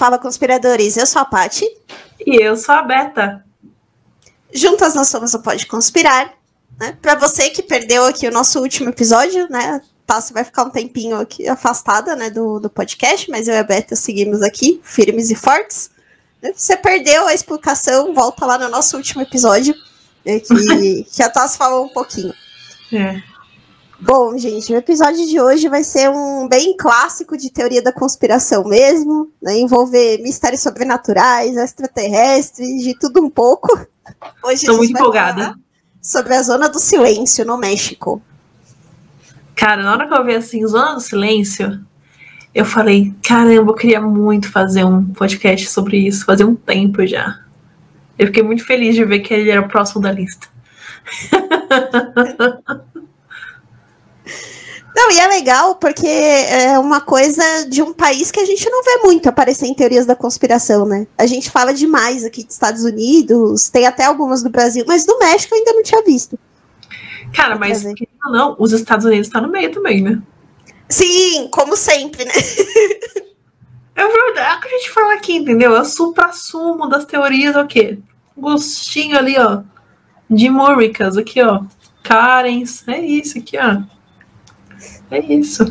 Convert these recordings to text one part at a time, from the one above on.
Fala, conspiradores. Eu sou a Pati. E eu sou a Beta. Juntas nós somos o Pode Conspirar. Né? Para você que perdeu aqui o nosso último episódio, né? Tassi vai ficar um tempinho aqui afastada né, do, do podcast, mas eu e a Beta seguimos aqui, firmes e fortes. Você perdeu a explicação, volta lá no nosso último episódio, né, que, que a Tassi falou um pouquinho. É. Bom, gente, o episódio de hoje vai ser um bem clássico de teoria da conspiração mesmo, né? envolver mistérios sobrenaturais, extraterrestres, de tudo um pouco. Hoje Estou muito empolgada. Sobre a Zona do Silêncio, no México. Cara, na hora que eu vi assim, Zona do Silêncio, eu falei, caramba, eu queria muito fazer um podcast sobre isso, fazer um tempo já. Eu fiquei muito feliz de ver que ele era o próximo da lista. Não, e é legal porque é uma coisa de um país que a gente não vê muito aparecer em teorias da conspiração, né? A gente fala demais aqui dos Estados Unidos, tem até algumas do Brasil, mas do México eu ainda não tinha visto. Cara, mas não, os Estados Unidos estão tá no meio também, né? Sim, como sempre, né? É verdade, é o que a gente fala aqui, entendeu? É o supra-sumo das teorias, o quê? Gostinho ali, ó, de Múricas, aqui, ó. Karens, é isso aqui, ó. É isso.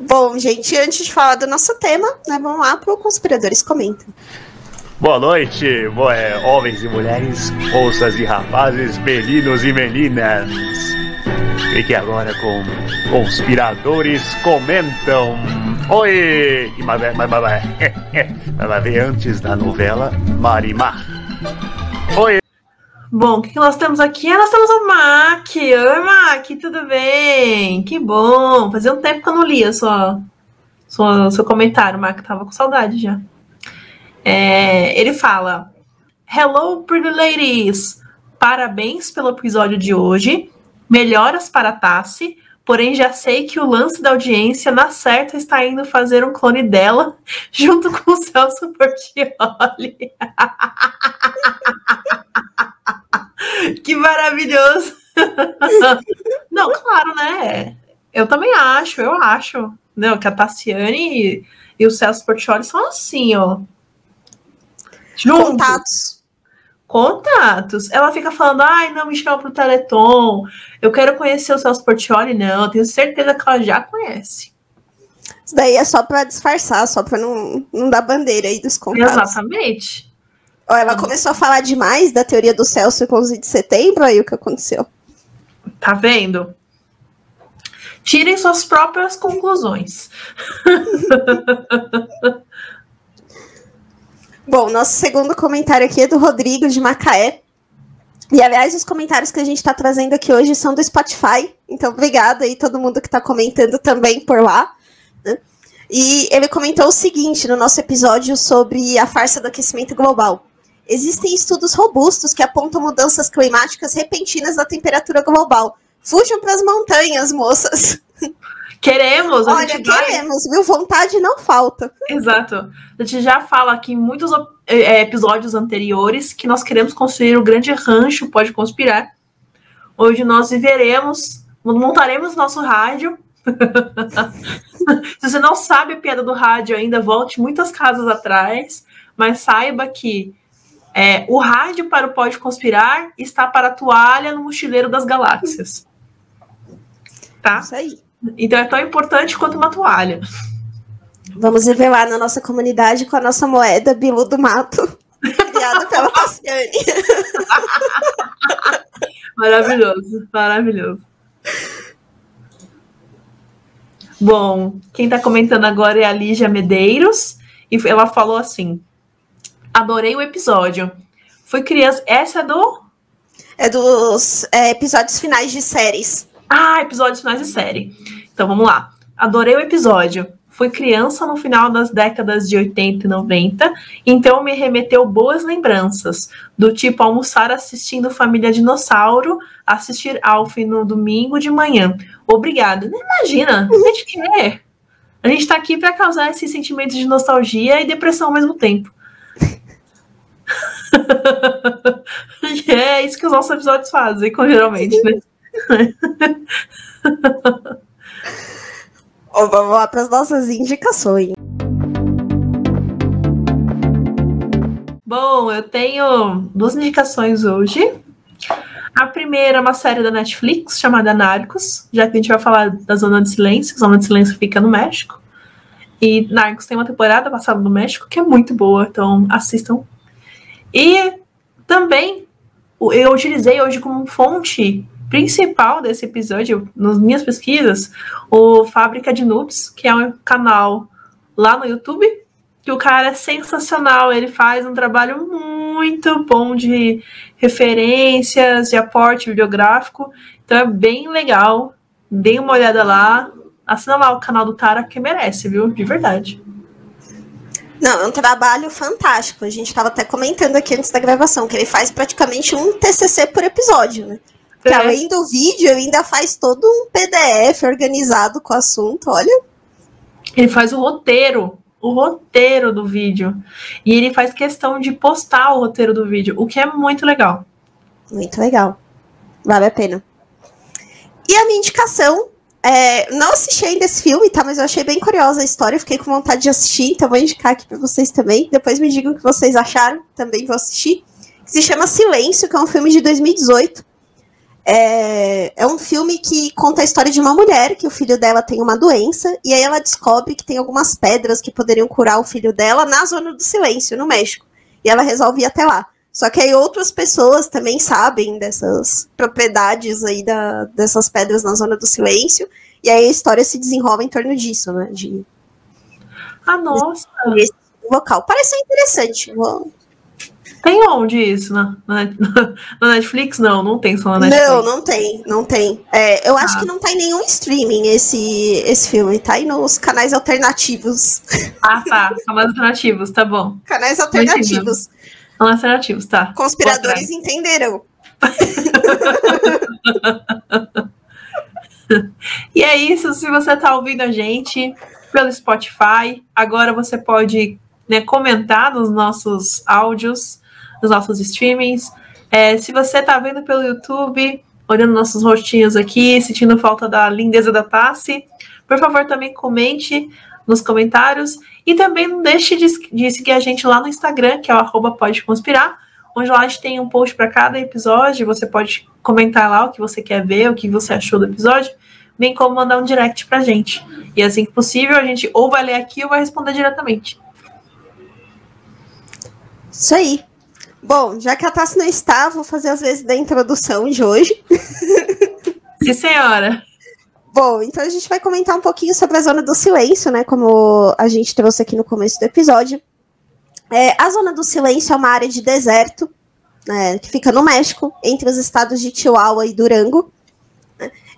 Bom, gente, antes de falar do nosso tema, né, vamos lá para o Conspiradores Comentam. Boa noite, boa, é, homens e mulheres, moças e rapazes, meninos e meninas. Fique agora com Conspiradores Comentam. Oi! Mas, mas, mas, mas vai ver antes da novela Marimar. Oi! Bom, o que nós temos aqui? Ah, nós temos o Mac. Oi, Mac, tudo bem? Que bom. Fazia um tempo que eu não lia sua, sua, seu comentário, Mac. Tava com saudade já. É, ele fala: Hello, pretty ladies. Parabéns pelo episódio de hoje. Melhoras para Tassi. Porém, já sei que o lance da audiência na certa está indo fazer um clone dela junto com o Celso Portioli. que maravilhoso! Não, claro, né? Eu também acho, eu acho. Não, que a Tassiane e, e o Celso Portioli são assim, ó. Juntos. Contatos. Contatos. Ela fica falando, ai, não me chama pro Teleton. Eu quero conhecer o Celso Portioli. Não, eu tenho certeza que ela já conhece. Isso daí é só para disfarçar, só para não, não dar bandeira aí dos contatos. Exatamente. Ela começou a falar demais da teoria do Celso com 11 de setembro, aí o que aconteceu? Tá vendo? Tirem suas próprias conclusões. Bom, nosso segundo comentário aqui é do Rodrigo de Macaé. E, aliás, os comentários que a gente está trazendo aqui hoje são do Spotify. Então, obrigada aí todo mundo que está comentando também por lá. Né? E ele comentou o seguinte no nosso episódio sobre a farsa do aquecimento global. Existem estudos robustos que apontam mudanças climáticas repentinas da temperatura global. Fujam para as montanhas, moças. Queremos, a Olha, queremos, vai... viu? Vontade não falta. Exato. A gente já fala aqui em muitos é, episódios anteriores que nós queremos construir o grande rancho Pode Conspirar. Hoje nós viveremos, montaremos nosso rádio. Se você não sabe a piada do rádio ainda, volte muitas casas atrás, mas saiba que é, o rádio para o Pode Conspirar está para a toalha no mochileiro das galáxias. Tá? Isso aí. Então é tão importante quanto uma toalha. Vamos revelar na nossa comunidade com a nossa moeda Bilu do Mato, criada pela Tassiane. maravilhoso, maravilhoso. Bom, quem está comentando agora é a Lígia Medeiros, e ela falou assim: Adorei o episódio. Foi criança. Essa é do. É dos é, episódios finais de séries. Ah, episódios finais de série. Então vamos lá. Adorei o episódio. Fui criança no final das décadas de 80 e 90, então me remeteu boas lembranças, do tipo almoçar assistindo Família Dinossauro, assistir Alf no domingo de manhã. Obrigada. Imagina, a gente quer. A gente tá aqui para causar esses sentimentos de nostalgia e depressão ao mesmo tempo. e é isso que os nossos episódios fazem, geralmente, né? Vamos lá para as nossas indicações. Bom, eu tenho duas indicações hoje. A primeira é uma série da Netflix chamada Narcos, já que a gente vai falar da Zona de Silêncio. A Zona de Silêncio fica no México. E Narcos tem uma temporada passada no México que é muito boa, então assistam. E também eu utilizei hoje como fonte principal desse episódio, nas minhas pesquisas, o Fábrica de Noobs, que é um canal lá no YouTube, que o cara é sensacional, ele faz um trabalho muito bom de referências, de aporte bibliográfico, então é bem legal, dê uma olhada lá, assina lá o canal do cara que merece, viu? De verdade. Não, é um trabalho fantástico. A gente estava até comentando aqui antes da gravação que ele faz praticamente um TCC por episódio, né? Que além do vídeo, ele ainda faz todo um PDF organizado com o assunto, olha. Ele faz o roteiro, o roteiro do vídeo. E ele faz questão de postar o roteiro do vídeo, o que é muito legal. Muito legal. Vale a pena. E a minha indicação é, não assisti ainda esse filme, tá? Mas eu achei bem curiosa a história, fiquei com vontade de assistir, então vou indicar aqui para vocês também. Depois me digam o que vocês acharam, também vou assistir. Se chama Silêncio, que é um filme de 2018. É, é um filme que conta a história de uma mulher que o filho dela tem uma doença e aí ela descobre que tem algumas pedras que poderiam curar o filho dela na zona do silêncio, no México. E ela resolve ir até lá. Só que aí outras pessoas também sabem dessas propriedades aí da, dessas pedras na zona do silêncio. E aí a história se desenrola em torno disso, né? De, ah, nossa! Desse local. Parece interessante. Vou, tem onde isso? Na, na, na, Netflix? Não, não tem só na Netflix. Não, não tem, não tem. É, eu acho ah. que não tá em nenhum streaming esse, esse filme, tá aí nos canais alternativos. Ah, tá. Canais alternativos, tá bom. Canais alternativos. Canais alternativos, tá. Conspiradores entenderão. e é isso, se você tá ouvindo a gente pelo Spotify, agora você pode né, comentar nos nossos áudios nos nossos streamings. É, se você está vendo pelo YouTube, olhando nossos rostinhos aqui, sentindo falta da lindeza da Tassi, por favor, também comente nos comentários. E também não deixe de, de seguir a gente lá no Instagram, que é o arroba pode conspirar, onde lá a gente tem um post para cada episódio. Você pode comentar lá o que você quer ver, o que você achou do episódio, bem como mandar um direct pra gente. E assim que possível, a gente ou vai ler aqui ou vai responder diretamente. Isso aí. Bom, já que a Tassi não está, vou fazer as vezes da introdução de hoje. Sim, senhora. Bom, então a gente vai comentar um pouquinho sobre a Zona do Silêncio, né? Como a gente trouxe aqui no começo do episódio. É, a Zona do Silêncio é uma área de deserto, né, que fica no México, entre os estados de Chihuahua e Durango.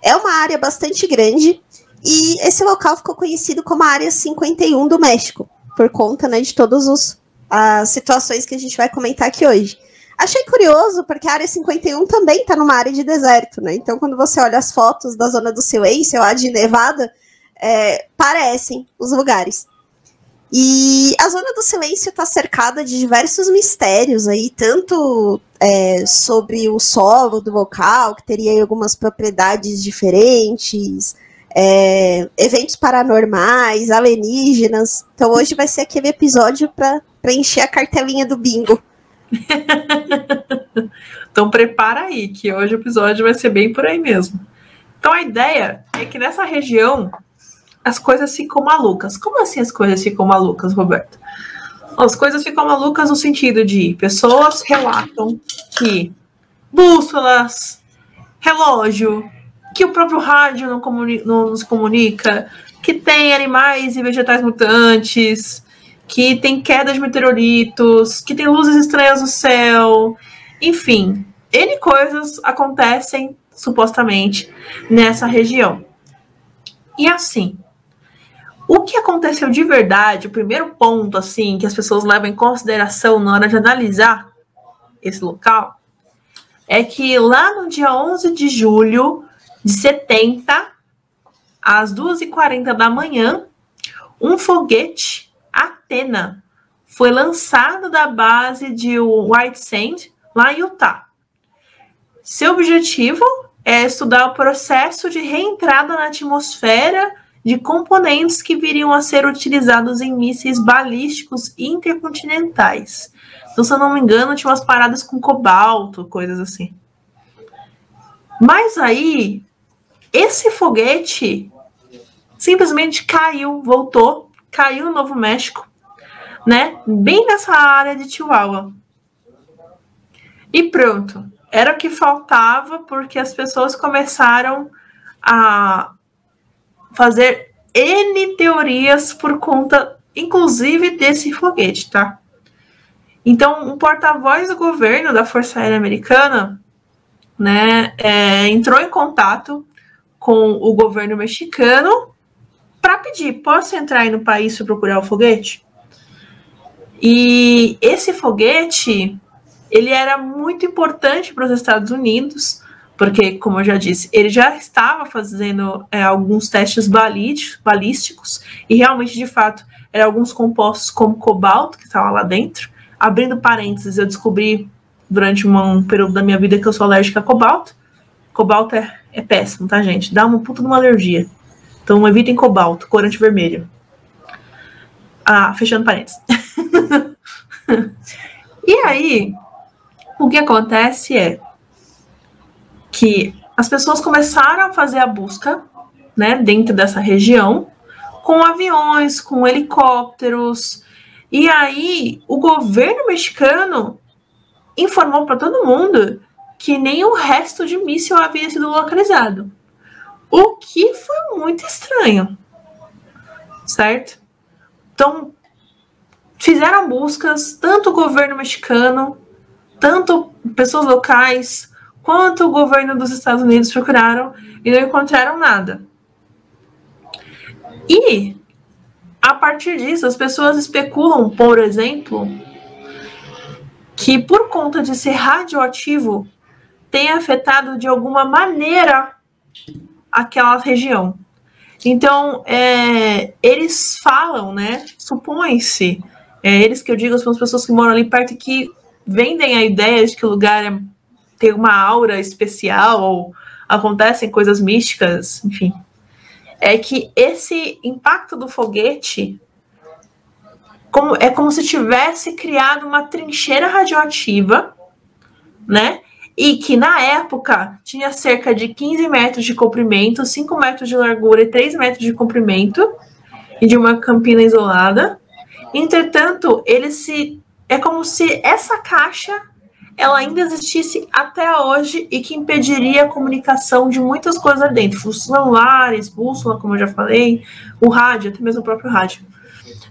É uma área bastante grande e esse local ficou conhecido como a Área 51 do México, por conta né, de todos os as situações que a gente vai comentar aqui hoje. Achei curioso, porque a área 51 também está numa área de deserto, né? Então, quando você olha as fotos da zona do silêncio, lá de Nevada, é, parecem os lugares. E a zona do silêncio está cercada de diversos mistérios aí, tanto é, sobre o solo do local, que teria algumas propriedades diferentes, é, eventos paranormais, alienígenas. Então hoje vai ser aquele episódio para encher a cartelinha do bingo. então prepara aí, que hoje o episódio vai ser bem por aí mesmo. Então a ideia é que nessa região as coisas ficam malucas. Como assim as coisas ficam malucas, Roberto? As coisas ficam malucas no sentido de pessoas relatam que bússolas, relógio, que o próprio rádio não, comuni não nos comunica, que tem animais e vegetais mutantes, que tem quedas de meteoritos, que tem luzes estranhas no céu, enfim, N coisas acontecem supostamente nessa região. E assim, o que aconteceu de verdade, o primeiro ponto assim que as pessoas levam em consideração na hora de analisar esse local, é que lá no dia 11 de julho de 70 às 2h40 da manhã, um foguete Foi lançado da base de White Sand, lá em Utah. Seu objetivo é estudar o processo de reentrada na atmosfera de componentes que viriam a ser utilizados em mísseis balísticos intercontinentais. Então, se eu não me engano, tinha umas paradas com cobalto, coisas assim. Mas aí, esse foguete simplesmente caiu, voltou, caiu no Novo México, né? Bem nessa área de Chihuahua. E pronto. Era o que faltava porque as pessoas começaram a fazer N teorias por conta, inclusive, desse foguete, tá? Então, um porta-voz do governo da Força Aérea Americana, né, é, entrou em contato com o governo mexicano para pedir: posso entrar aí no país para procurar o foguete? E esse foguete ele era muito importante para os Estados Unidos, porque, como eu já disse, ele já estava fazendo é, alguns testes balísticos e realmente, de fato, eram alguns compostos como cobalto que estava lá dentro. Abrindo parênteses, eu descobri durante um período da minha vida que eu sou alérgica a cobalto. Cobalto é, é péssimo, tá, gente? Dá uma puta de uma alergia. Então evitem cobalto, corante vermelho. Ah, fechando parênteses. e aí, o que acontece é que as pessoas começaram a fazer a busca, né, dentro dessa região, com aviões, com helicópteros, e aí o governo mexicano informou para todo mundo que nem o resto de míssil havia sido localizado. O que foi muito estranho. Certo? Então, fizeram buscas, tanto o governo mexicano tanto pessoas locais quanto o governo dos Estados Unidos procuraram e não encontraram nada. E a partir disso, as pessoas especulam, por exemplo, que por conta de ser radioativo, tenha afetado de alguma maneira aquela região. Então, é, eles falam, né? Supõe-se, é, eles que eu digo são as pessoas que moram ali perto que vendem a ideia de que o lugar é, tem uma aura especial ou acontecem coisas místicas, enfim, é que esse impacto do foguete como, é como se tivesse criado uma trincheira radioativa, né? E que na época tinha cerca de 15 metros de comprimento, 5 metros de largura e 3 metros de comprimento, e de uma campina isolada. Entretanto, ele se é como se essa caixa ela ainda existisse até hoje e que impediria a comunicação de muitas coisas dentro, os celulares, bússola, como eu já falei, o rádio, até mesmo o próprio rádio.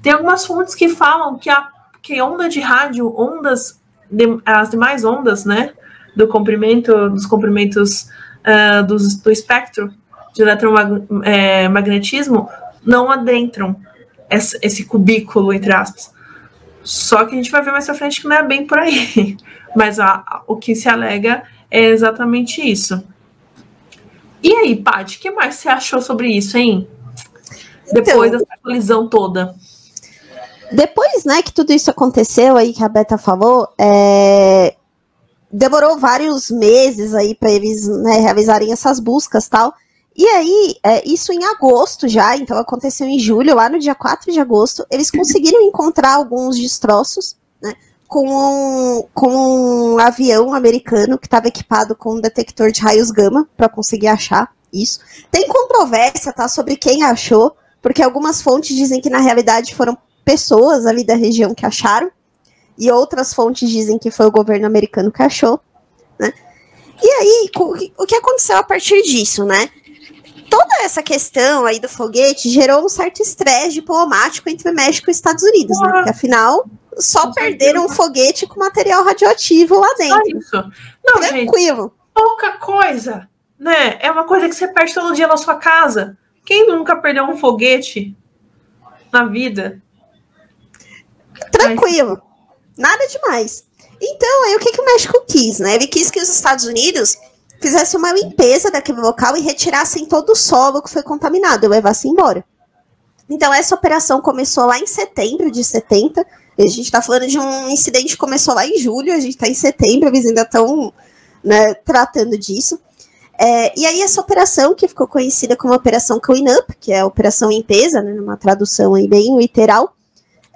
Tem algumas fontes que falam que a que onda de rádio, ondas, de, as demais ondas, né, do comprimento, dos comprimentos uh, do espectro de eletromagnetismo, não adentram esse, esse cubículo, entre aspas. Só que a gente vai ver mais pra frente que não é bem por aí. Mas a, a, o que se alega é exatamente isso. E aí, Paty, o que mais você achou sobre isso, hein? Depois então, dessa colisão toda. Depois, né, que tudo isso aconteceu aí, que a Beta falou, é... demorou vários meses aí para eles né, realizarem essas buscas tal. E aí, é, isso em agosto já, então aconteceu em julho, lá no dia 4 de agosto, eles conseguiram encontrar alguns destroços, né? Com um, com um avião americano que estava equipado com um detector de raios gama para conseguir achar isso. Tem controvérsia, tá, sobre quem achou, porque algumas fontes dizem que na realidade foram pessoas ali da região que acharam, e outras fontes dizem que foi o governo americano que achou, né? E aí, o que aconteceu a partir disso, né? Toda essa questão aí do foguete gerou um certo estresse diplomático entre México e Estados Unidos, né? Porque afinal, só perderam um foguete com material radioativo lá dentro. Só isso. Não, Tranquilo. Gente, pouca coisa, né? É uma coisa que você perde todo dia na sua casa. Quem nunca perdeu um foguete na vida? Tranquilo. Nada demais. Então, aí o que, que o México quis, né? Ele quis que os Estados Unidos fizesse uma limpeza daquele local e retirassem todo o solo que foi contaminado e levasse embora. Então, essa operação começou lá em setembro de 70. A gente está falando de um incidente que começou lá em julho, a gente está em setembro, eles ainda estão né, tratando disso. É, e aí, essa operação, que ficou conhecida como Operação Clean Up, que é a Operação Limpeza, né, numa tradução aí bem literal,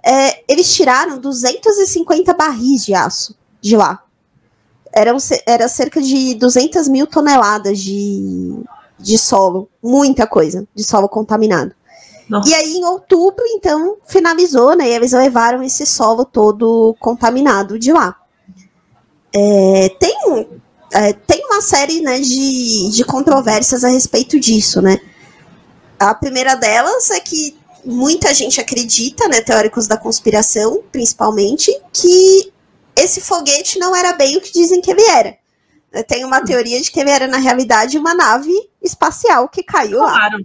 é, eles tiraram 250 barris de aço de lá. Eram, era cerca de 200 mil toneladas de, de solo, muita coisa, de solo contaminado. Nossa. E aí, em outubro, então, finalizou, né? E eles levaram esse solo todo contaminado de lá. É, tem, é, tem uma série né, de, de controvérsias a respeito disso, né? A primeira delas é que muita gente acredita, né, teóricos da conspiração, principalmente, que esse foguete não era bem o que dizem que ele era. Tem uma teoria de que ele era, na realidade, uma nave espacial que caiu claro. lá.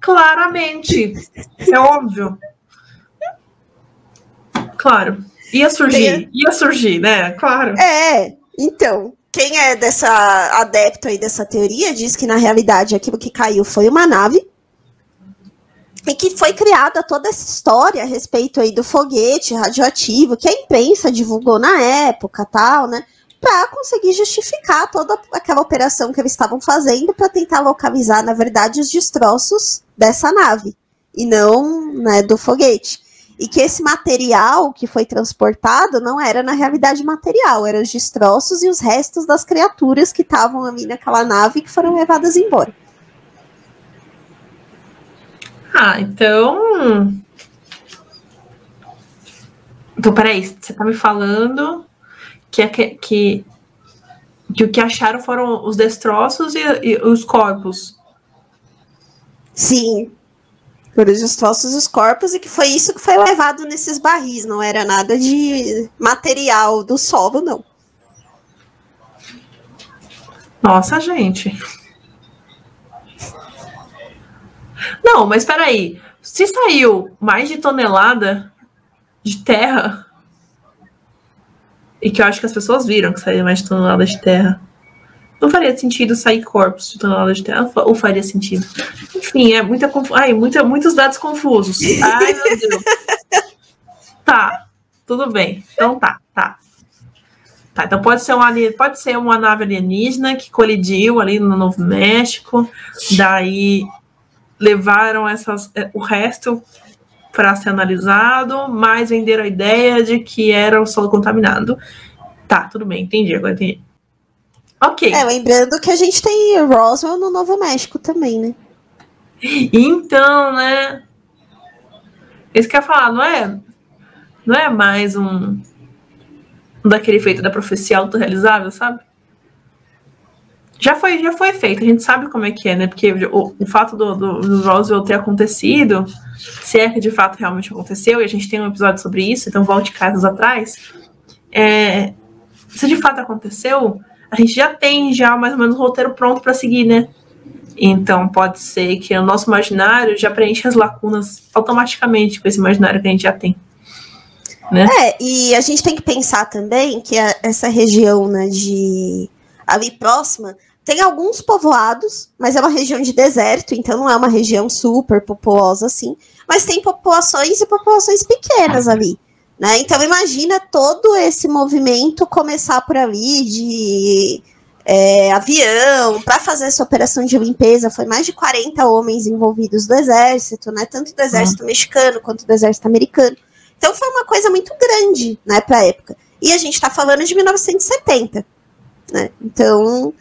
Claramente. É óbvio. Claro. Ia surgir, ia surgir, né? Claro. É, então, quem é dessa adepto aí dessa teoria diz que na realidade aquilo que caiu foi uma nave e que foi criada toda essa história a respeito aí do foguete radioativo que a imprensa divulgou na época, tal, né? Para conseguir justificar toda aquela operação que eles estavam fazendo para tentar localizar, na verdade, os destroços dessa nave e não né, do foguete. E que esse material que foi transportado não era na realidade material, eram os destroços e os restos das criaturas que estavam ali naquela nave que foram levadas embora. Ah, então. Então, peraí, você tá me falando que, é que, que, que o que acharam foram os destroços e, e os corpos. Sim. Foram os destroços e os corpos, e que foi isso que foi levado nesses barris, não era nada de material do solo, não. Nossa, gente. Não, mas peraí. Se saiu mais de tonelada de terra, e que eu acho que as pessoas viram que saiu mais de tonelada de terra, não faria sentido sair corpos de tonelada de terra, ou faria sentido? Enfim, é muita Ai, muita, muitos dados confusos. Ai, meu Deus. tá, tudo bem. Então tá, tá. Tá, então pode ser, uma, pode ser uma nave alienígena que colidiu ali no Novo México, daí levaram essas, é, o resto para ser analisado, mas venderam a ideia de que era o solo contaminado. Tá, tudo bem, entendi, agora entendi. Ok. É, lembrando que a gente tem Roswell no Novo México também, né? Então, né? Isso que eu ia falar, não é, não é mais um, um daquele feito da profecia autorrealizável, sabe? Já foi, já foi feito, a gente sabe como é que é, né? Porque o, o fato do, do, do Roswell ter acontecido, se é que de fato realmente aconteceu, e a gente tem um episódio sobre isso, então volte casas atrás. É, se de fato aconteceu, a gente já tem já mais ou menos o roteiro pronto para seguir, né? Então pode ser que o nosso imaginário já preencha as lacunas automaticamente com esse imaginário que a gente já tem. Né? É, e a gente tem que pensar também que a, essa região né, de ali próxima tem alguns povoados, mas é uma região de deserto, então não é uma região super populosa assim. Mas tem populações e populações pequenas ali. Né? Então imagina todo esse movimento começar por ali de é, avião para fazer essa operação de limpeza. Foi mais de 40 homens envolvidos do exército, né? Tanto do exército uhum. mexicano quanto do exército americano. Então foi uma coisa muito grande, né, para a época. E a gente está falando de 1970, né? Então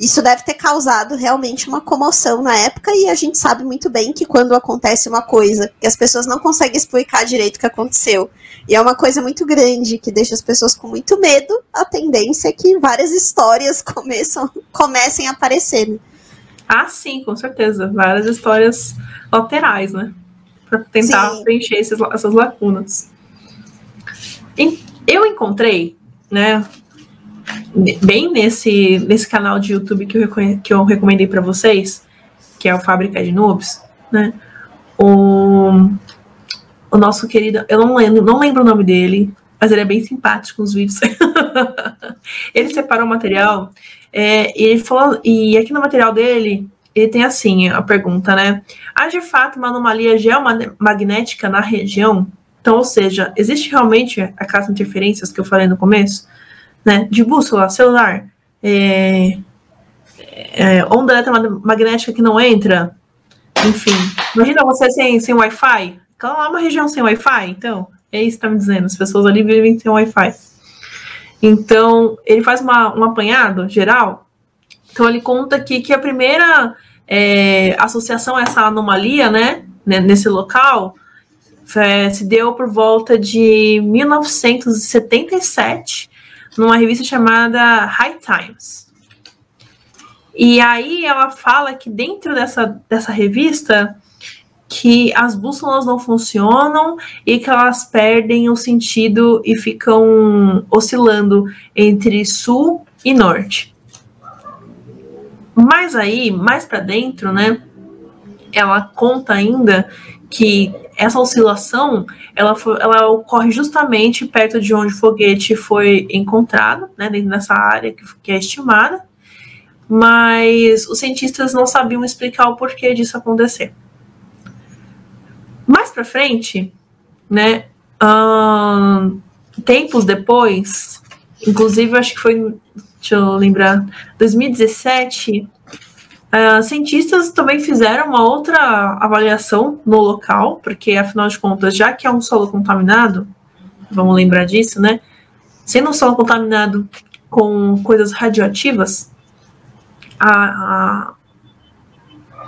isso deve ter causado realmente uma comoção na época, e a gente sabe muito bem que quando acontece uma coisa que as pessoas não conseguem explicar direito o que aconteceu, e é uma coisa muito grande que deixa as pessoas com muito medo, a tendência é que várias histórias começam, comecem a aparecer. Né? Ah, sim, com certeza. Várias histórias laterais, né? Para tentar sim. preencher esses, essas lacunas. Eu encontrei, né, bem nesse, nesse canal de YouTube que eu, que eu recomendei para vocês, que é o Fábrica de Noobs, né? O, o nosso querido, eu não lembro, não lembro o nome dele, mas ele é bem simpático nos vídeos. ele separou o material é, e ele falou, e aqui no material dele ele tem assim a pergunta, né? Há de fato uma anomalia geomagnética na região? Então, ou seja, existe realmente aquelas interferências que eu falei no começo, né? De bússola, celular, é, é, onda eletromagnética que não entra, enfim. Imagina você sem, sem Wi-Fi. Lá é uma região sem Wi-Fi, então, é isso que está me dizendo. As pessoas ali vivem sem Wi-Fi. Então, ele faz uma, um apanhado geral. Então, ele conta aqui que a primeira é, associação a essa anomalia, né, nesse local, é, se deu por volta de 1977, numa revista chamada High Times. E aí ela fala que dentro dessa, dessa revista que as bússolas não funcionam e que elas perdem o sentido e ficam oscilando entre sul e norte. Mas aí, mais para dentro, né, ela conta ainda que essa oscilação ela, foi, ela ocorre justamente perto de onde o foguete foi encontrado, né, dessa área que, que é estimada, mas os cientistas não sabiam explicar o porquê disso acontecer. Mais para frente, né, hum, tempos depois, inclusive acho que foi deixa eu lembrar, 2017, uh, cientistas também fizeram uma outra avaliação no local, porque afinal de contas, já que é um solo contaminado, vamos lembrar disso, né? Sendo um solo contaminado com coisas radioativas, a, a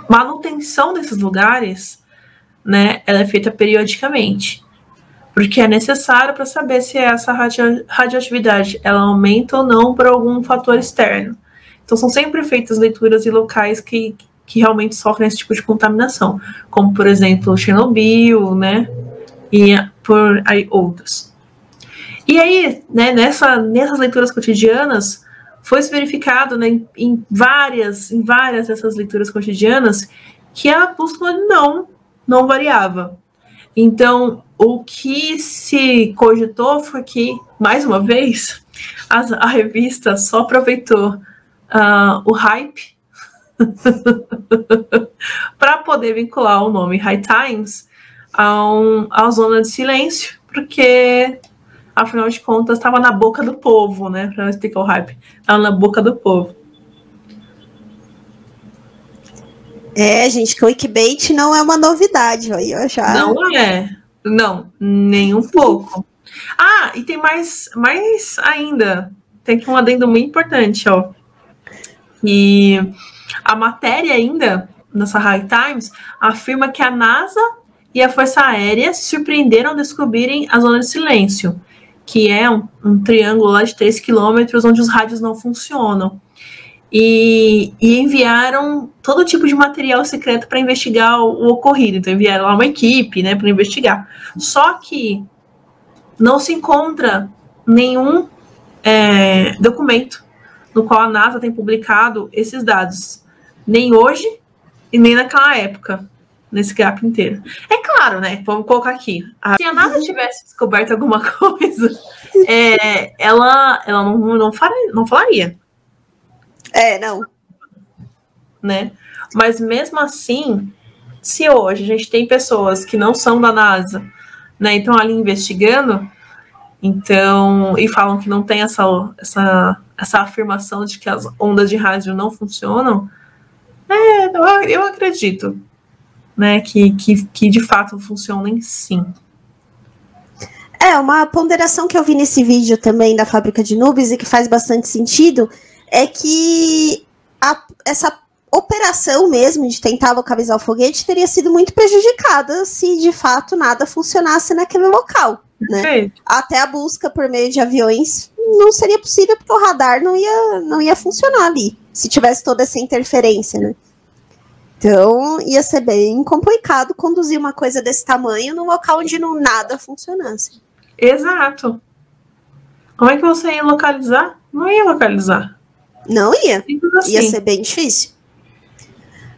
manutenção desses lugares, né, ela é feita periodicamente porque é necessário para saber se essa radio, radioatividade ela aumenta ou não por algum fator externo. Então são sempre feitas leituras de locais que, que realmente sofrem esse tipo de contaminação, como por exemplo Chernobyl, né, e por aí outras. E aí, né, nessa, nessas leituras cotidianas, foi verificado né, em, em várias, em várias dessas leituras cotidianas que a bússola não, não variava. Então, o que se cogitou foi que, mais uma vez, a, a revista só aproveitou uh, o hype para poder vincular o nome High Times a, um, a zona de silêncio, porque, afinal de contas, estava na boca do povo, né? Para explicar o hype, estava na boca do povo. É, gente, que o Wikibait não é uma novidade, aí eu já. Não é, não, nem um pouco. Ah, e tem mais, mais ainda. Tem um adendo muito importante, ó. E a matéria ainda, nessa High Times, afirma que a NASA e a Força Aérea se surpreenderam ao descobrirem a zona de silêncio, que é um, um triângulo lá de 3 quilômetros onde os rádios não funcionam e, e, enviaram todo tipo de material secreto para investigar o, o, ocorrido. Então enviaram lá uma equipe, né, para investigar. Só que não se encontra nenhum é, documento no qual a NASA tem publicado esses dados, nem hoje e nem naquela época, nesse gap inteiro. É claro, né? Vamos colocar aqui. Se a NASA tivesse descoberto alguma coisa, é, ela, ela não, não, faria, não falaria. É, não. Né? Mas mesmo assim, se hoje a gente tem pessoas que não são da NASA, né, então ali investigando, então, e falam que não tem essa, essa, essa afirmação de que as ondas de rádio não funcionam, é, eu, eu acredito, né, que, que, que de fato funcionem sim. É, uma ponderação que eu vi nesse vídeo também da fábrica de nubes e que faz bastante sentido é que a, essa operação mesmo de tentar localizar o foguete teria sido muito prejudicada se de fato nada funcionasse naquele local. Né? Até a busca por meio de aviões não seria possível porque o radar não ia, não ia funcionar ali se tivesse toda essa interferência, né? Então ia ser bem complicado conduzir uma coisa desse tamanho num local onde não nada funcionasse. Exato. Como é que você ia localizar? Não ia localizar. Não ia. Assim. Ia ser bem difícil.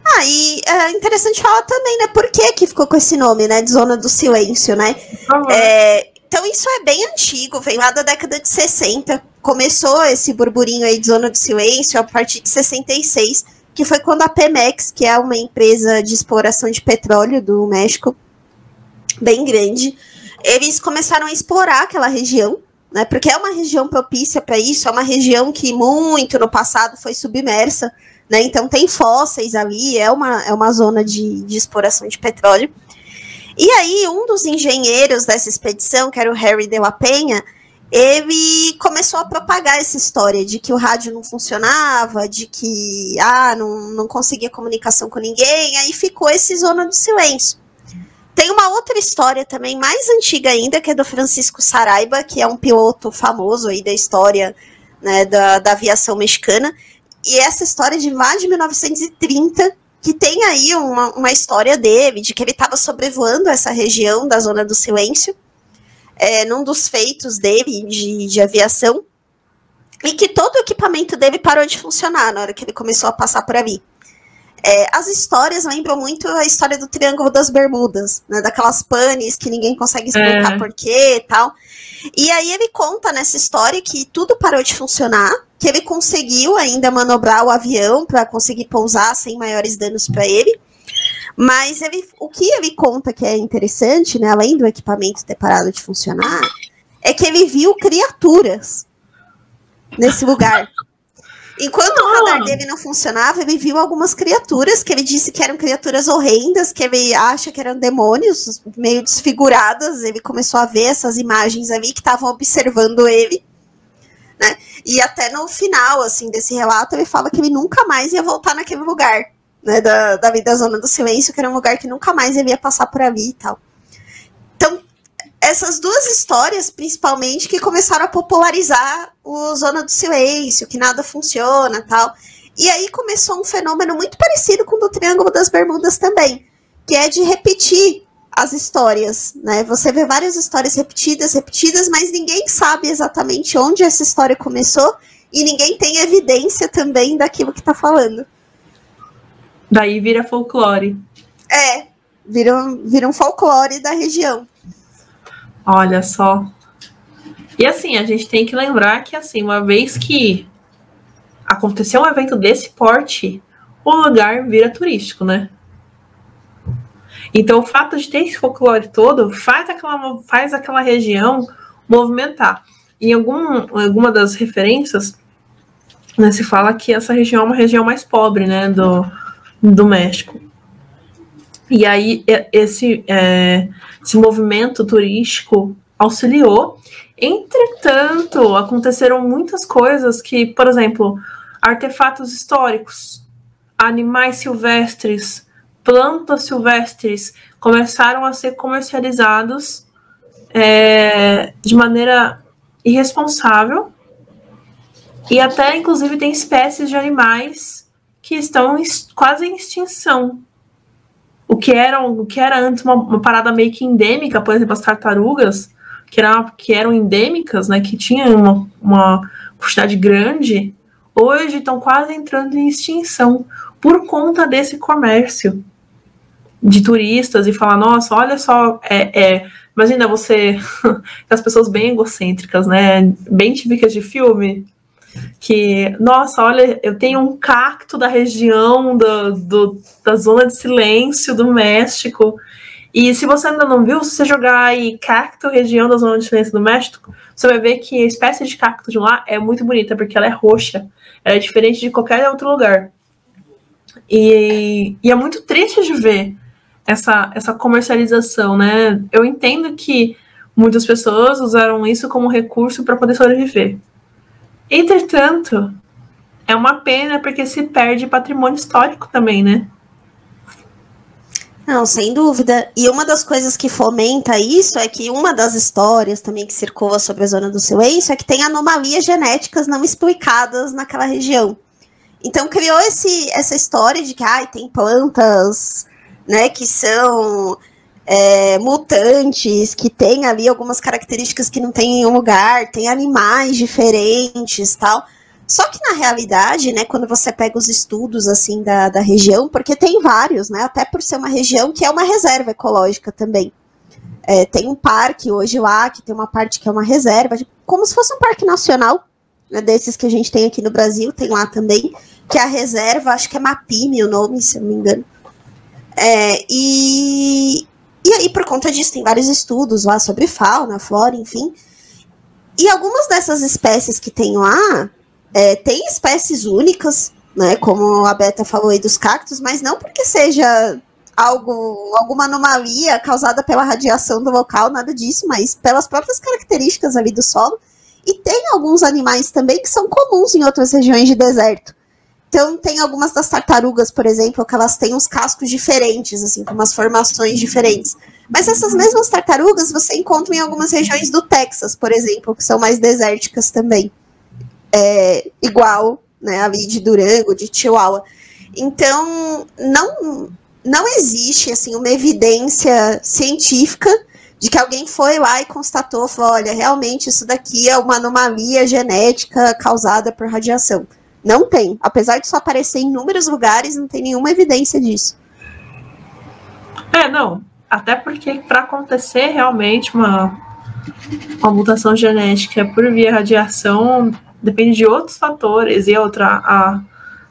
Ah, e é interessante falar também, né? Por que, que ficou com esse nome, né? De Zona do Silêncio, né? É, então, isso é bem antigo, vem lá da década de 60. Começou esse burburinho aí de Zona do Silêncio a partir de 66, que foi quando a Pemex, que é uma empresa de exploração de petróleo do México, bem grande, eles começaram a explorar aquela região, né? Porque é uma região propícia para isso, é uma região que muito no passado foi submersa, né? Então tem fósseis ali, é uma, é uma zona de, de exploração de petróleo. E aí, um dos engenheiros dessa expedição, que era o Harry de la Penha, ele começou a propagar essa história de que o rádio não funcionava, de que ah, não, não conseguia comunicação com ninguém, aí ficou esse zona do silêncio. Tem uma outra história também, mais antiga ainda, que é do Francisco Saraiva, que é um piloto famoso aí da história né, da, da aviação mexicana. E essa história é de mais de 1930, que tem aí uma, uma história dele, de que ele estava sobrevoando essa região da Zona do Silêncio, é, num dos feitos dele de, de aviação, e que todo o equipamento dele parou de funcionar na hora que ele começou a passar por ali. É, as histórias lembram muito a história do Triângulo das Bermudas, né, daquelas panes que ninguém consegue explicar é. porquê e tal. E aí ele conta nessa história que tudo parou de funcionar, que ele conseguiu ainda manobrar o avião para conseguir pousar sem maiores danos para ele. Mas ele, o que ele conta que é interessante, né, além do equipamento ter parado de funcionar, é que ele viu criaturas nesse lugar. Enquanto o radar dele não funcionava, ele viu algumas criaturas que ele disse que eram criaturas horrendas, que ele acha que eram demônios, meio desfiguradas. Ele começou a ver essas imagens ali que estavam observando ele. Né? E até no final, assim, desse relato, ele fala que ele nunca mais ia voltar naquele lugar, né? Da, da vida da Zona do Silêncio, que era um lugar que nunca mais ele ia passar por ali e tal. Essas duas histórias, principalmente, que começaram a popularizar o Zona do Silêncio, que nada funciona tal. E aí começou um fenômeno muito parecido com o do Triângulo das Bermudas também, que é de repetir as histórias, né? Você vê várias histórias repetidas, repetidas, mas ninguém sabe exatamente onde essa história começou e ninguém tem evidência também daquilo que tá falando. Daí vira folclore. É, vira, vira um folclore da região. Olha só. E assim, a gente tem que lembrar que, assim, uma vez que aconteceu um evento desse porte, o lugar vira turístico, né? Então, o fato de ter esse folclore todo faz aquela, faz aquela região movimentar. Em algum, alguma das referências, né, se fala que essa região é uma região mais pobre né, do, do México. E aí, esse, é, esse movimento turístico auxiliou. Entretanto, aconteceram muitas coisas que, por exemplo, artefatos históricos, animais silvestres, plantas silvestres começaram a ser comercializados é, de maneira irresponsável e até, inclusive, tem espécies de animais que estão quase em extinção o que era, o que era antes uma, uma, parada meio que endêmica, por exemplo, as tartarugas, que, era, que eram endêmicas, né, que tinham uma, uma quantidade grande, hoje estão quase entrando em extinção por conta desse comércio de turistas e falar, nossa, olha só, é, é imagina você, as pessoas bem egocêntricas, né, bem típicas de filme, que, nossa, olha, eu tenho um cacto da região do, do, da zona de silêncio do México. E se você ainda não viu, se você jogar aí cacto, região da zona de silêncio do México, você vai ver que a espécie de cacto de lá é muito bonita, porque ela é roxa. Ela é diferente de qualquer outro lugar. E, e é muito triste de ver essa, essa comercialização, né? Eu entendo que muitas pessoas usaram isso como recurso para poder sobreviver. Entretanto, é uma pena porque se perde patrimônio histórico também, né? Não, sem dúvida. E uma das coisas que fomenta isso é que uma das histórias também que circula sobre a zona do silêncio é que tem anomalias genéticas não explicadas naquela região. Então criou esse, essa história de que ah, tem plantas né, que são é, mutantes, que tem ali algumas características que não tem em nenhum lugar, tem animais diferentes tal. Só que na realidade, né, quando você pega os estudos assim da, da região, porque tem vários, né, até por ser uma região que é uma reserva ecológica também. É, tem um parque hoje lá, que tem uma parte que é uma reserva, como se fosse um parque nacional, né, desses que a gente tem aqui no Brasil, tem lá também, que é a reserva, acho que é Mapime o nome, se eu não me engano. É, e, e aí, por conta disso, tem vários estudos lá sobre fauna, flora, enfim. E algumas dessas espécies que tem lá, é, tem espécies únicas, né? Como a Beta falou aí dos cactos, mas não porque seja algo, alguma anomalia causada pela radiação do local, nada disso, mas pelas próprias características ali do solo. E tem alguns animais também que são comuns em outras regiões de deserto. Então, tem algumas das tartarugas, por exemplo, que elas têm uns cascos diferentes, assim, com umas formações diferentes. Mas essas mesmas tartarugas você encontra em algumas regiões do Texas, por exemplo, que são mais desérticas também. É, igual, né, ali de Durango, de Chihuahua. Então, não, não existe, assim, uma evidência científica de que alguém foi lá e constatou, falou, olha, realmente isso daqui é uma anomalia genética causada por radiação. Não tem. Apesar de só aparecer em inúmeros lugares, não tem nenhuma evidência disso. É, não. Até porque para acontecer realmente uma, uma mutação genética por via radiação depende de outros fatores e outra a,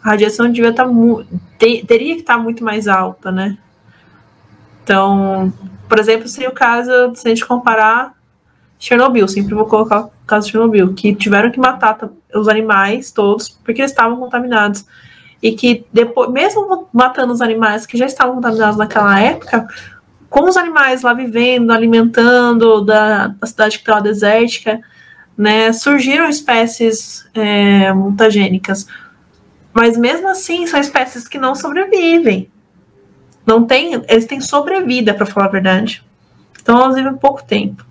a radiação devia estar tá te, teria que estar tá muito mais alta, né? Então, por exemplo, seria o caso se a gente comparar Chernobyl, sempre vou colocar o caso de Chernobyl, que tiveram que matar os animais todos porque eles estavam contaminados. E que depois, mesmo matando os animais que já estavam contaminados naquela época, com os animais lá vivendo, alimentando da, da cidade que estava desértica, né, surgiram espécies é, mutagênicas. Mas mesmo assim, são espécies que não sobrevivem. Não tem, eles têm sobrevida, para falar a verdade. Então elas vivem pouco tempo.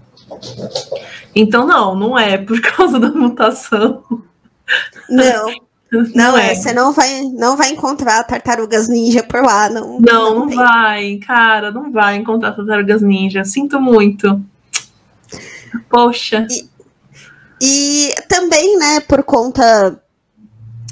Então, não, não é por causa da mutação. Não. Não, não é. Você não vai, não vai encontrar tartarugas ninja por lá. Não, não, não, não vai, cara. Não vai encontrar tartarugas ninja. Sinto muito. Poxa. E, e também, né, por conta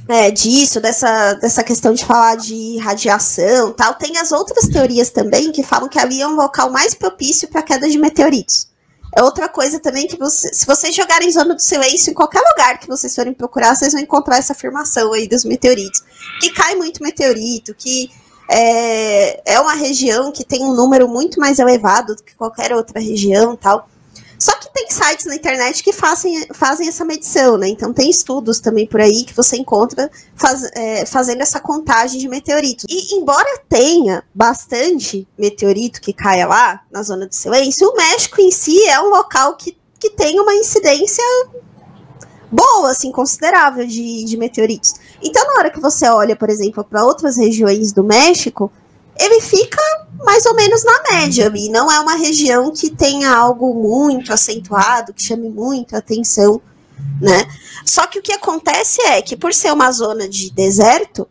é, disso, dessa, dessa questão de falar de radiação tal, tem as outras teorias também que falam que ali é um local mais propício para queda de meteoritos. É outra coisa também que você, se vocês jogarem zona do silêncio em qualquer lugar que vocês forem procurar, vocês vão encontrar essa afirmação aí dos meteoritos. Que cai muito meteorito, que é, é uma região que tem um número muito mais elevado do que qualquer outra região tal. Só que tem sites na internet que fazem, fazem essa medição, né? Então tem estudos também por aí que você encontra faz, é, fazendo essa contagem de meteoritos. E embora tenha bastante meteorito que caia lá, na zona do silêncio, o México em si é um local que, que tem uma incidência boa, assim, considerável de, de meteoritos. Então, na hora que você olha, por exemplo, para outras regiões do México, ele fica mais ou menos na média e não é uma região que tenha algo muito acentuado, que chame muito atenção, né? Só que o que acontece é que por ser uma zona de deserto,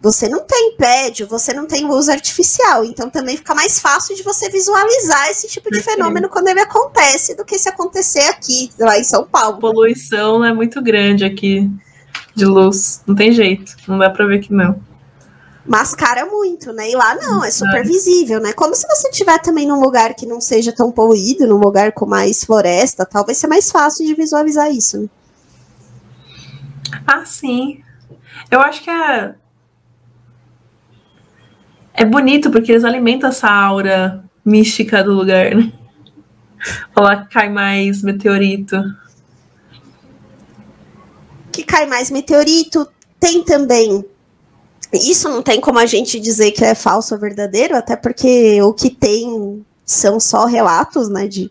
você não tem prédio, você não tem luz artificial, então também fica mais fácil de você visualizar esse tipo de fenômeno quando ele acontece do que se acontecer aqui, lá em São Paulo. A poluição é muito grande aqui de luz, não tem jeito, não dá para ver que não mascara muito, né? E lá não, é super visível, né? Como se você estiver também num lugar que não seja tão poluído, num lugar com mais floresta, talvez seja mais fácil de visualizar isso, né? Ah, sim. Eu acho que é. É bonito porque eles alimentam essa aura mística do lugar, né? Falar que cai mais meteorito. Que cai mais meteorito. Tem também isso não tem como a gente dizer que é falso ou verdadeiro, até porque o que tem são só relatos, né, de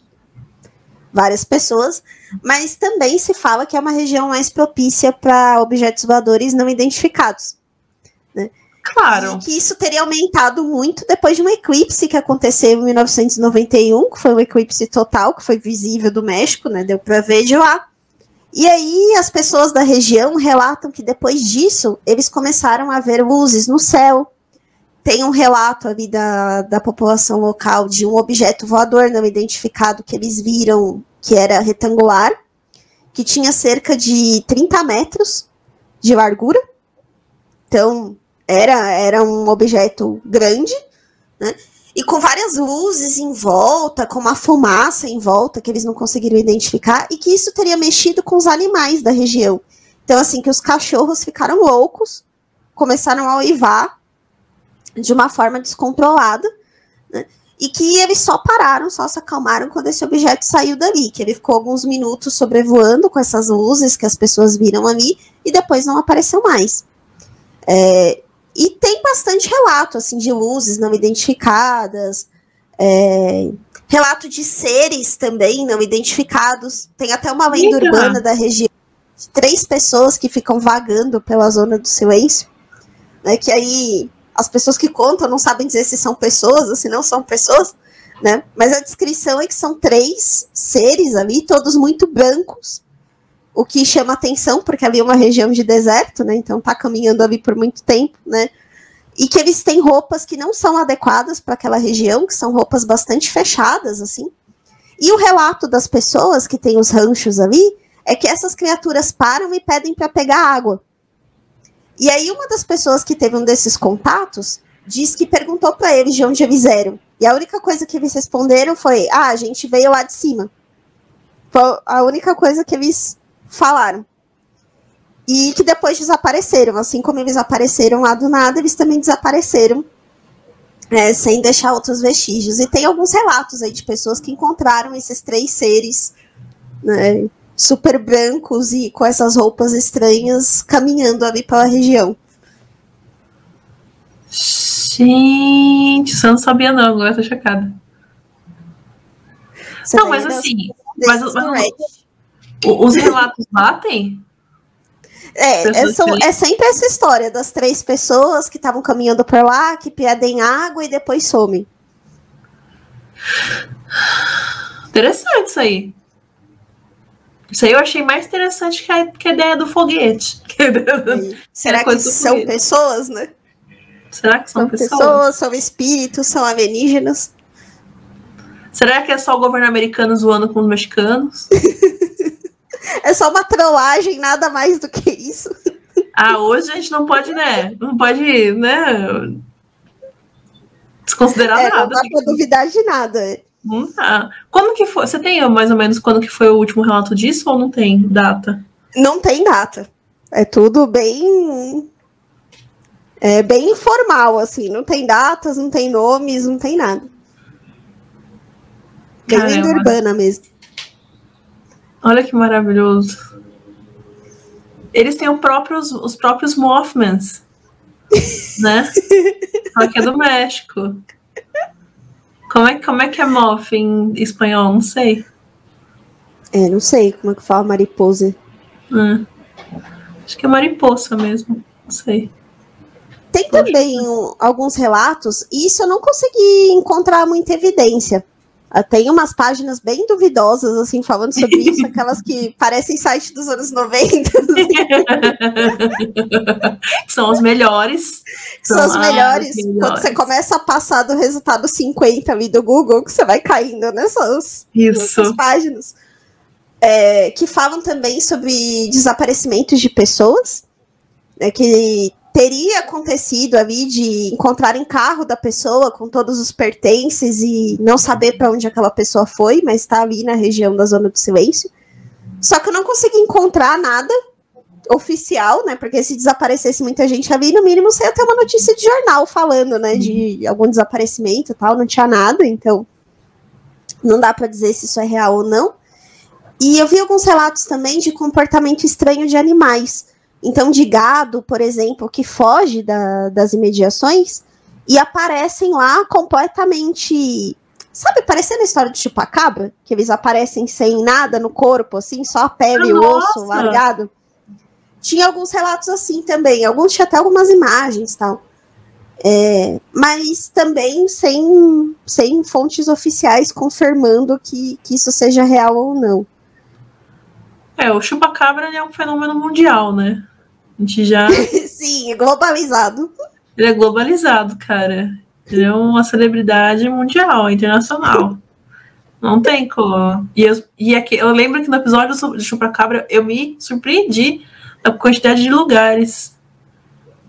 várias pessoas, mas também se fala que é uma região mais propícia para objetos voadores não identificados. Né? Claro. E que isso teria aumentado muito depois de um eclipse que aconteceu em 1991, que foi um eclipse total, que foi visível do México, né? Deu para ver de lá. E aí as pessoas da região relatam que depois disso eles começaram a ver luzes no céu. Tem um relato ali da, da população local de um objeto voador não identificado que eles viram que era retangular, que tinha cerca de 30 metros de largura. Então, era, era um objeto grande, né? E com várias luzes em volta, com uma fumaça em volta que eles não conseguiram identificar, e que isso teria mexido com os animais da região. Então, assim, que os cachorros ficaram loucos, começaram a uivar de uma forma descontrolada, né? E que eles só pararam, só se acalmaram quando esse objeto saiu dali, que ele ficou alguns minutos sobrevoando com essas luzes que as pessoas viram ali e depois não apareceu mais. É, e tem bastante relato assim de luzes não identificadas, é, relato de seres também não identificados. Tem até uma lenda Eita. urbana da região de três pessoas que ficam vagando pela zona do silêncio, né? Que aí as pessoas que contam não sabem dizer se são pessoas ou se não são pessoas, né? Mas a descrição é que são três seres ali, todos muito brancos, o que chama atenção, porque ali é uma região de deserto, né? Então tá caminhando ali por muito tempo, né? E que eles têm roupas que não são adequadas para aquela região, que são roupas bastante fechadas, assim. E o relato das pessoas que têm os ranchos ali é que essas criaturas param e pedem para pegar água. E aí uma das pessoas que teve um desses contatos diz que perguntou para eles de onde eles eram. E a única coisa que eles responderam foi: "Ah, a gente veio lá de cima". Foi a única coisa que eles falaram. E que depois desapareceram, assim como eles apareceram lá do nada, eles também desapareceram, é, sem deixar outros vestígios. E tem alguns relatos aí de pessoas que encontraram esses três seres né, super brancos e com essas roupas estranhas caminhando ali pela região. Gente, eu não sabia não, agora tô chocada. Você não, mas assim, mas, mas, os relatos batem? É, é, são, é sempre essa história das três pessoas que estavam caminhando por lá, que pedem água e depois somem. Interessante isso aí. Isso aí eu achei mais interessante que a, que a ideia do foguete. Será que são pessoas, né? Será que são, são pessoas? pessoas? São espíritos, são alienígenas? Será que é só o governo americano zoando com os mexicanos? É só uma trollagem, nada mais do que isso. Ah, hoje a gente não pode, né? Não pode, né? Desconsiderar é, nada. Não dá pra duvidar de nada. Não tá. Quando que foi? Você tem mais ou menos quando que foi o último relato disso ou não tem data? Não tem data. É tudo bem. É bem informal, assim. Não tem datas, não tem nomes, não tem nada. Bem lenda urbana mesmo. Olha que maravilhoso. Eles têm os próprios, os próprios Mothmans, né? Aqui é do México. Como é, como é que é moth em espanhol? Não sei. É, não sei como é que fala mariposa. É. Acho que é mariposa mesmo. Não sei. Tem também um, alguns relatos, e isso eu não consegui encontrar muita evidência tem umas páginas bem duvidosas, assim, falando sobre isso, aquelas que parecem site dos anos 90. Assim. São os melhores. São, São as melhores. melhores. Quando você começa a passar do resultado 50 ali do Google, que você vai caindo nessas, nessas páginas. É, que falam também sobre desaparecimentos de pessoas, né, que teria acontecido ali de encontrar em carro da pessoa com todos os pertences e não saber para onde aquela pessoa foi, mas está ali na região da zona do silêncio. Só que eu não consegui encontrar nada oficial, né? Porque se desaparecesse muita gente ali, no mínimo você ia ter uma notícia de jornal falando, né? De algum desaparecimento e tal, não tinha nada, então não dá para dizer se isso é real ou não. E eu vi alguns relatos também de comportamento estranho de animais. Então, de gado, por exemplo, que foge da, das imediações e aparecem lá completamente. Sabe, parecendo a história do chupacabra? Que eles aparecem sem nada no corpo, assim, só a pele e o osso largado. Tinha alguns relatos assim também, alguns tinha até algumas imagens tal. É, mas também sem, sem fontes oficiais confirmando que, que isso seja real ou não. É, o chupacabra é um fenômeno mundial, né? A gente já. Sim, é globalizado. Ele é globalizado, cara. Ele é uma celebridade mundial, internacional. Não tem como. E, eu, e aqui, eu lembro que no episódio de Chupacabra eu me surpreendi da quantidade de lugares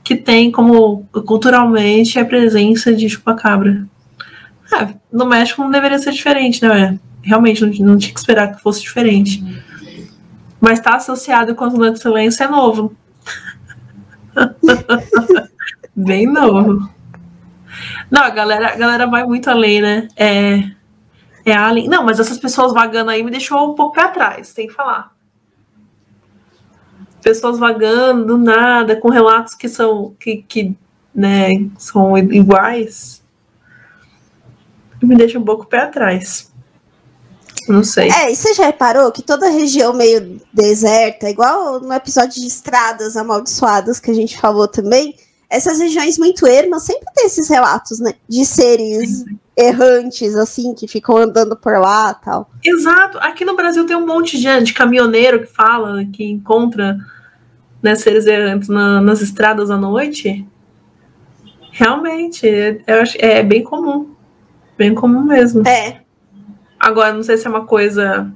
que tem como culturalmente a presença de Chupacabra. Ah, no México não deveria ser diferente, né? Realmente, não, não tinha que esperar que fosse diferente. Mas tá associado com a zona de silêncio é novo. Bem novo. Não, a galera, a galera vai muito além, né? É, é alien. Não, mas essas pessoas vagando aí me deixou um pouco pra trás, tem que falar. Pessoas vagando do nada, com relatos que são que, que né, são iguais, me deixa um pouco pé atrás. Não sei. É, e você já reparou que toda região meio deserta, igual no episódio de estradas amaldiçoadas que a gente falou também, essas regiões muito ermas sempre tem esses relatos, né? De seres errantes, assim, que ficam andando por lá tal. Exato. Aqui no Brasil tem um monte de gente, caminhoneiro que fala, que encontra né, seres errantes na, nas estradas à noite. Realmente, é, é bem comum. Bem comum mesmo. É. Agora, não sei se é uma coisa.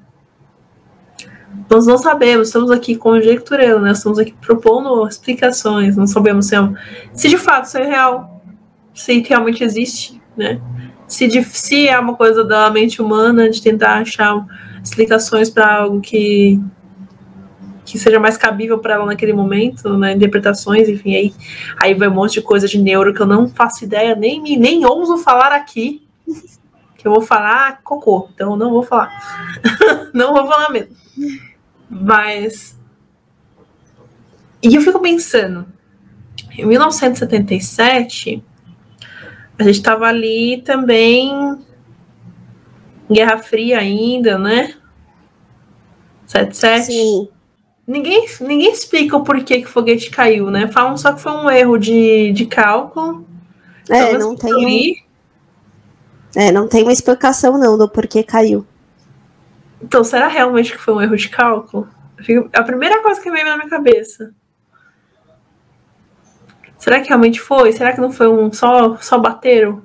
Nós não sabemos, estamos aqui conjecturando, né? Estamos aqui propondo explicações, não sabemos se, é, se de fato isso é real, se realmente existe, né? Se, de, se é uma coisa da mente humana de tentar achar explicações para algo que que seja mais cabível para ela naquele momento, né? Interpretações, enfim, aí, aí vai um monte de coisa de neuro que eu não faço ideia, nem, nem ouso falar aqui, que eu vou falar cocô, então não vou falar. não vou falar mesmo. Mas. E eu fico pensando, em 1977, a gente estava ali também, Guerra Fria ainda, né? 77. Sim. Ninguém, ninguém explica o porquê que o foguete caiu, né? Falam só que foi um erro de, de cálculo. É, então, não tem. Ali, é, não tem uma explicação não do porquê caiu. Então, será realmente que foi um erro de cálculo? A primeira coisa que veio na minha cabeça. Será que realmente foi? Será que não foi um só, só bateram?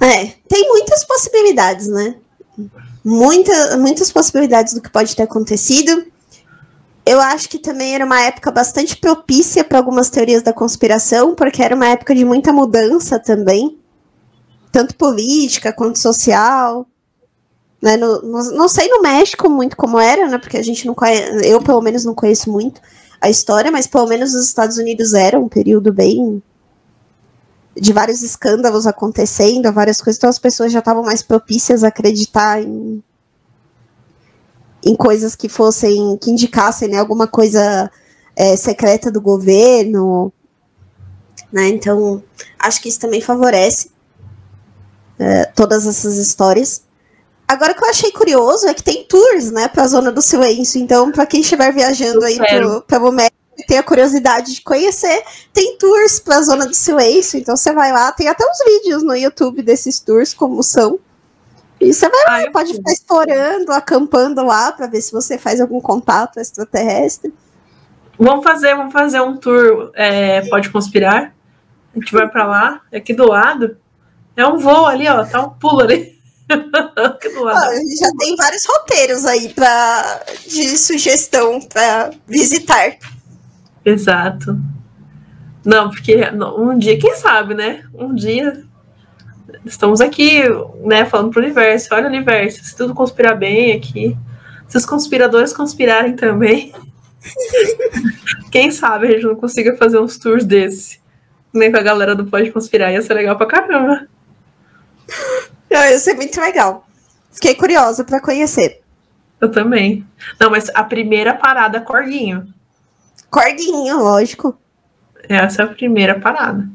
É, tem muitas possibilidades, né? Muita, muitas possibilidades do que pode ter acontecido eu acho que também era uma época bastante propícia para algumas teorias da conspiração, porque era uma época de muita mudança também, tanto política quanto social. Né? No, no, não sei no México muito como era, né? Porque a gente não conhece, eu pelo menos não conheço muito a história, mas pelo menos os Estados Unidos era um período bem de vários escândalos acontecendo, várias coisas, então as pessoas já estavam mais propícias a acreditar em em coisas que fossem, que indicassem né, alguma coisa é, secreta do governo, né? Então, acho que isso também favorece é, todas essas histórias. Agora, o que eu achei curioso é que tem tours, né, para a zona do silêncio. Então, para quem estiver viajando eu aí pro, pelo México e tem a curiosidade de conhecer, tem tours para a zona do silêncio. Então, você vai lá, tem até uns vídeos no YouTube desses tours, como são. E você vai lá, ah, pode ficar explorando, acampando lá para ver se você faz algum contato extraterrestre. Vamos fazer, vamos fazer um tour. É, pode conspirar. A gente vai para lá, é aqui do lado. É um voo ali, ó, tá um pulo ali. já tem vários roteiros aí pra, de sugestão para visitar. Exato. Não, porque um dia, quem sabe, né? Um dia estamos aqui, né, falando pro universo. Olha o universo, se tudo conspirar bem aqui, se os conspiradores conspirarem também, quem sabe a gente não consiga fazer uns tours desse, né, com a galera do Pode Conspirar, ia ser legal pra caramba. Ia ser muito legal. Fiquei curiosa para conhecer. Eu também. Não, mas a primeira parada, Corguinho. Corguinho, lógico. Essa é a primeira parada.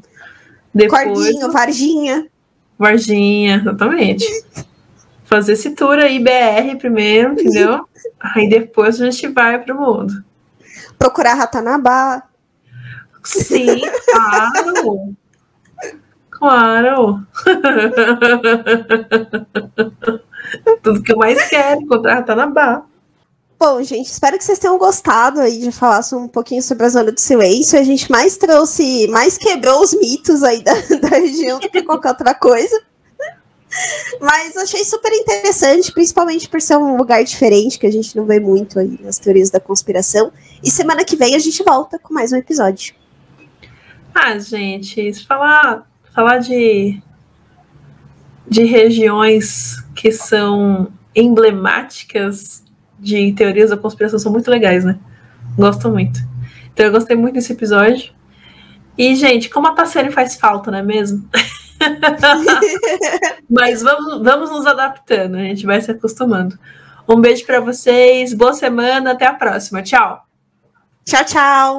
Depois... Corguinho, Varginha. Varginha, exatamente. Fazer esse tour aí, BR primeiro, entendeu? Aí depois a gente vai pro mundo. Procurar Ratanabá. Sim, claro. Claro. Tudo que eu mais quero, encontrar Ratanabá. Bom, gente, espero que vocês tenham gostado aí de falar um pouquinho sobre a zona do silêncio. A gente mais trouxe, mais quebrou os mitos aí da, da região do que qualquer outra coisa. Mas achei super interessante, principalmente por ser um lugar diferente que a gente não vê muito aí nas teorias da conspiração. E semana que vem a gente volta com mais um episódio. Ah, gente, falar, falar de, de regiões que são emblemáticas de teorias da conspiração são muito legais, né? Gosto muito. Então eu gostei muito desse episódio. E, gente, como a Tassiane faz falta, não é mesmo? Mas vamos, vamos nos adaptando, a gente vai se acostumando. Um beijo para vocês, boa semana, até a próxima. Tchau. Tchau, tchau.